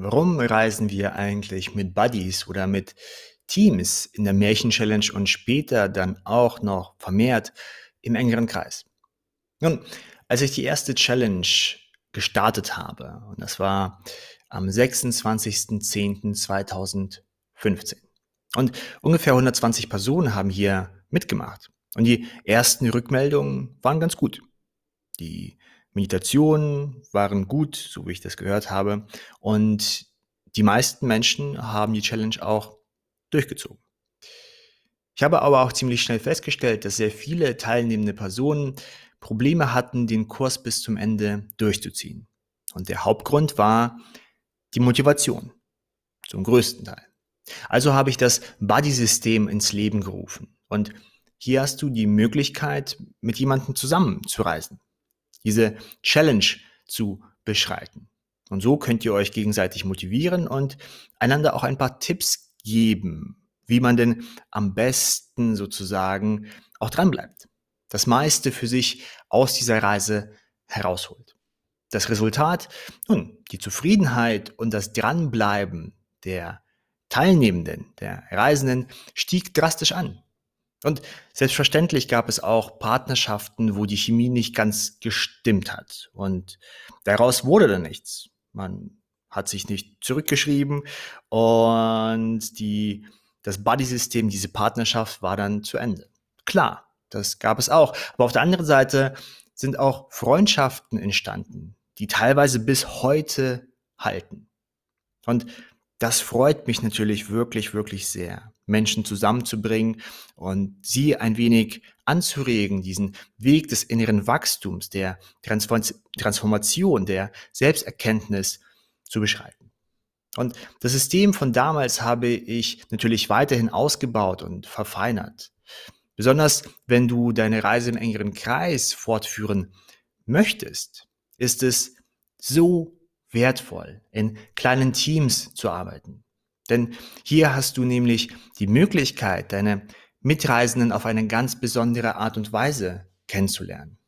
Warum reisen wir eigentlich mit Buddies oder mit Teams in der Märchen-Challenge und später dann auch noch vermehrt im engeren Kreis? Nun, als ich die erste Challenge gestartet habe, und das war am 26.10.2015, und ungefähr 120 Personen haben hier mitgemacht. Und die ersten Rückmeldungen waren ganz gut. Die Meditationen waren gut, so wie ich das gehört habe. Und die meisten Menschen haben die Challenge auch durchgezogen. Ich habe aber auch ziemlich schnell festgestellt, dass sehr viele teilnehmende Personen Probleme hatten, den Kurs bis zum Ende durchzuziehen. Und der Hauptgrund war die Motivation, zum größten Teil. Also habe ich das Buddy-System ins Leben gerufen. Und hier hast du die Möglichkeit, mit jemandem zusammenzureisen, diese Challenge zu beschreiten. Und so könnt ihr euch gegenseitig motivieren und einander auch ein paar Tipps geben, wie man denn am besten sozusagen auch dranbleibt. Das meiste für sich aus dieser Reise herausholt. Das Resultat, nun, die Zufriedenheit und das Dranbleiben der Teilnehmenden, der Reisenden stieg drastisch an. Und selbstverständlich gab es auch Partnerschaften, wo die Chemie nicht ganz gestimmt hat. Und daraus wurde dann nichts. Man hat sich nicht zurückgeschrieben und die, das Buddy-System, diese Partnerschaft war dann zu Ende. Klar, das gab es auch. Aber auf der anderen Seite sind auch Freundschaften entstanden, die teilweise bis heute halten. Und das freut mich natürlich wirklich, wirklich sehr, Menschen zusammenzubringen und sie ein wenig anzuregen, diesen Weg des inneren Wachstums, der Transformation, der Selbsterkenntnis zu beschreiten. Und das System von damals habe ich natürlich weiterhin ausgebaut und verfeinert. Besonders wenn du deine Reise im engeren Kreis fortführen möchtest, ist es so wertvoll, in kleinen Teams zu arbeiten. Denn hier hast du nämlich die Möglichkeit, deine Mitreisenden auf eine ganz besondere Art und Weise kennenzulernen.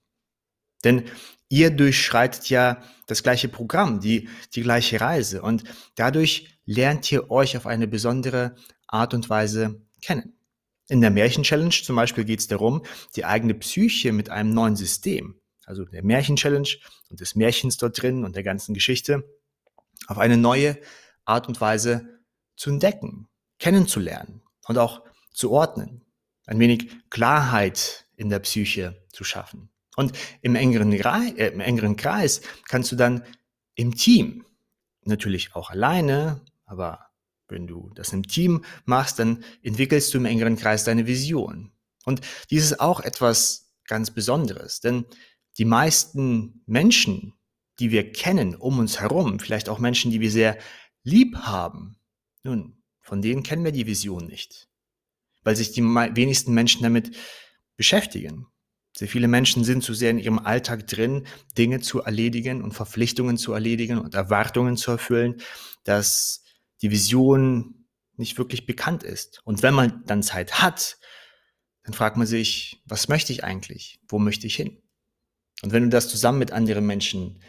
Denn ihr durchschreitet ja das gleiche Programm, die, die gleiche Reise und dadurch lernt ihr euch auf eine besondere Art und Weise kennen. In der Märchen-Challenge zum Beispiel geht es darum, die eigene Psyche mit einem neuen System, also der Märchen-Challenge und des Märchens dort drin und der ganzen Geschichte, auf eine neue Art und Weise zu entdecken, kennenzulernen und auch zu ordnen, ein wenig Klarheit in der Psyche zu schaffen. Und im engeren, äh, im engeren Kreis kannst du dann im Team, natürlich auch alleine, aber wenn du das im Team machst, dann entwickelst du im engeren Kreis deine Vision. Und dies ist auch etwas ganz Besonderes, denn die meisten Menschen, die wir kennen um uns herum, vielleicht auch Menschen, die wir sehr lieb haben, nun, von denen kennen wir die Vision nicht, weil sich die wenigsten Menschen damit beschäftigen. Sehr viele Menschen sind zu sehr in ihrem Alltag drin, Dinge zu erledigen und Verpflichtungen zu erledigen und Erwartungen zu erfüllen, dass die Vision nicht wirklich bekannt ist. Und wenn man dann Zeit hat, dann fragt man sich, was möchte ich eigentlich? Wo möchte ich hin? Und wenn du das zusammen mit anderen Menschen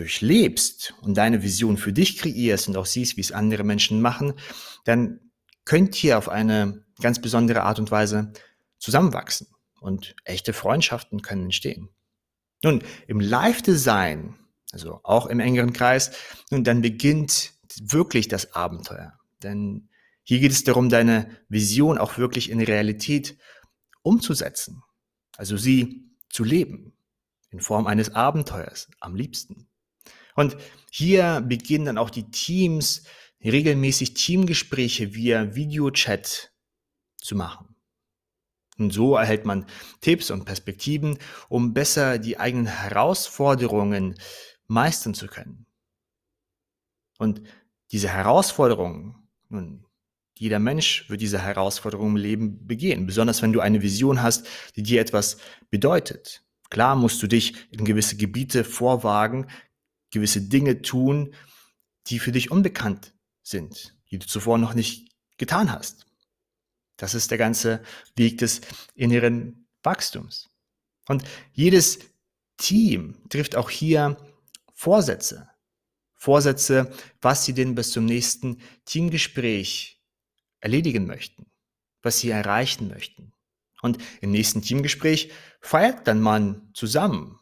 durchlebst und deine Vision für dich kreierst und auch siehst, wie es andere Menschen machen, dann könnt ihr auf eine ganz besondere Art und Weise zusammenwachsen und echte Freundschaften können entstehen. Nun, im Live-Design, also auch im engeren Kreis, nun, dann beginnt wirklich das Abenteuer. Denn hier geht es darum, deine Vision auch wirklich in Realität umzusetzen. Also sie zu leben. In Form eines Abenteuers am liebsten. Und hier beginnen dann auch die Teams regelmäßig Teamgespräche via Videochat zu machen. Und so erhält man Tipps und Perspektiven, um besser die eigenen Herausforderungen meistern zu können. Und diese Herausforderungen, nun, jeder Mensch wird diese Herausforderungen im Leben begehen, besonders wenn du eine Vision hast, die dir etwas bedeutet. Klar musst du dich in gewisse Gebiete vorwagen, gewisse Dinge tun, die für dich unbekannt sind, die du zuvor noch nicht getan hast. Das ist der ganze Weg des inneren Wachstums. Und jedes Team trifft auch hier Vorsätze, Vorsätze, was sie denn bis zum nächsten Teamgespräch erledigen möchten, was sie erreichen möchten. Und im nächsten Teamgespräch feiert dann man zusammen,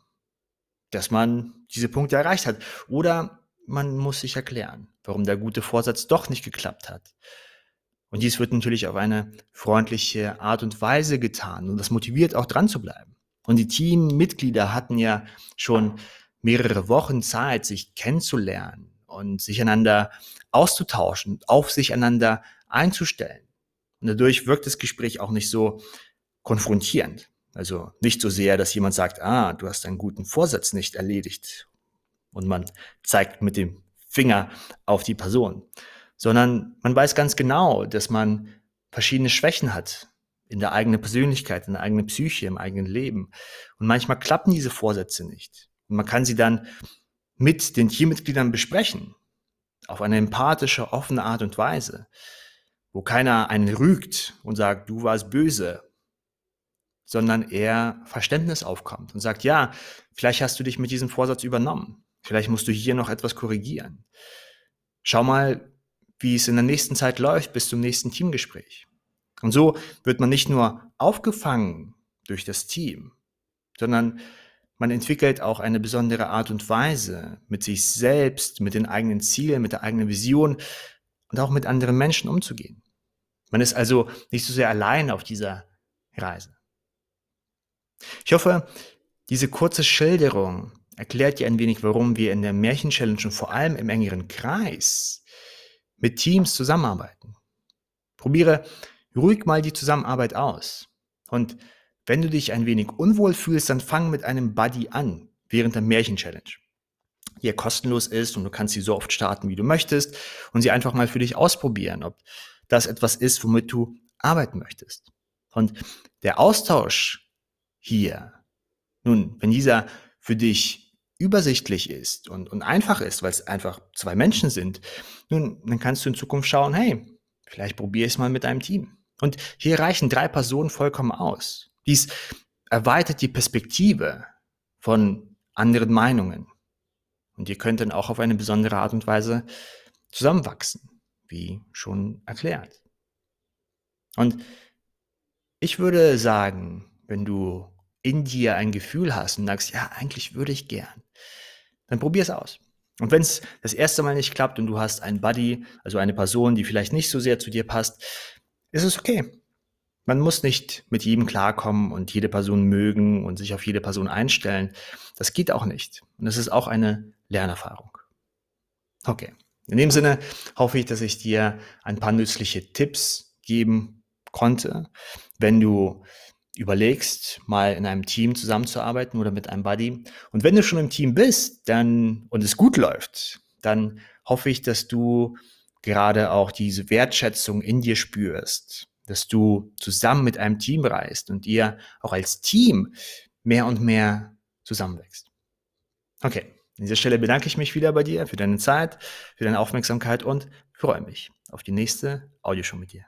dass man diese Punkte erreicht hat. Oder man muss sich erklären, warum der gute Vorsatz doch nicht geklappt hat. Und dies wird natürlich auf eine freundliche Art und Weise getan. Und das motiviert auch dran zu bleiben. Und die Teammitglieder hatten ja schon mehrere Wochen Zeit, sich kennenzulernen und sich einander auszutauschen, auf sich einander einzustellen. Und dadurch wirkt das Gespräch auch nicht so konfrontierend. Also nicht so sehr, dass jemand sagt, ah, du hast einen guten Vorsatz nicht erledigt. Und man zeigt mit dem Finger auf die Person, sondern man weiß ganz genau, dass man verschiedene Schwächen hat in der eigenen Persönlichkeit, in der eigenen Psyche, im eigenen Leben. Und manchmal klappen diese Vorsätze nicht. Und man kann sie dann mit den Teammitgliedern besprechen, auf eine empathische, offene Art und Weise, wo keiner einen rügt und sagt, du warst böse, sondern eher Verständnis aufkommt und sagt, ja, vielleicht hast du dich mit diesem Vorsatz übernommen. Vielleicht musst du hier noch etwas korrigieren. Schau mal, wie es in der nächsten Zeit läuft bis zum nächsten Teamgespräch. Und so wird man nicht nur aufgefangen durch das Team, sondern man entwickelt auch eine besondere Art und Weise, mit sich selbst, mit den eigenen Zielen, mit der eigenen Vision und auch mit anderen Menschen umzugehen. Man ist also nicht so sehr allein auf dieser Reise. Ich hoffe, diese kurze Schilderung erklärt dir ein wenig, warum wir in der Märchen-Challenge und vor allem im engeren Kreis mit Teams zusammenarbeiten. Probiere ruhig mal die Zusammenarbeit aus. Und wenn du dich ein wenig unwohl fühlst, dann fang mit einem Buddy an während der Märchen-Challenge. Die ja kostenlos ist und du kannst sie so oft starten, wie du möchtest und sie einfach mal für dich ausprobieren, ob das etwas ist, womit du arbeiten möchtest. Und der Austausch hier. Nun, wenn dieser für dich übersichtlich ist und, und einfach ist, weil es einfach zwei Menschen sind, nun, dann kannst du in Zukunft schauen, hey, vielleicht probiere ich es mal mit einem Team. Und hier reichen drei Personen vollkommen aus. Dies erweitert die Perspektive von anderen Meinungen. Und ihr könnt dann auch auf eine besondere Art und Weise zusammenwachsen, wie schon erklärt. Und ich würde sagen, wenn du in dir ein Gefühl hast und sagst, ja, eigentlich würde ich gern, dann probier es aus. Und wenn es das erste Mal nicht klappt und du hast einen Buddy, also eine Person, die vielleicht nicht so sehr zu dir passt, ist es okay. Man muss nicht mit jedem klarkommen und jede Person mögen und sich auf jede Person einstellen. Das geht auch nicht. Und das ist auch eine Lernerfahrung. Okay. In dem Sinne hoffe ich, dass ich dir ein paar nützliche Tipps geben konnte. Wenn du überlegst, mal in einem Team zusammenzuarbeiten oder mit einem Buddy. Und wenn du schon im Team bist, dann und es gut läuft, dann hoffe ich, dass du gerade auch diese Wertschätzung in dir spürst, dass du zusammen mit einem Team reist und ihr auch als Team mehr und mehr zusammenwächst. Okay, an dieser Stelle bedanke ich mich wieder bei dir für deine Zeit, für deine Aufmerksamkeit und freue mich auf die nächste Audioshow mit dir.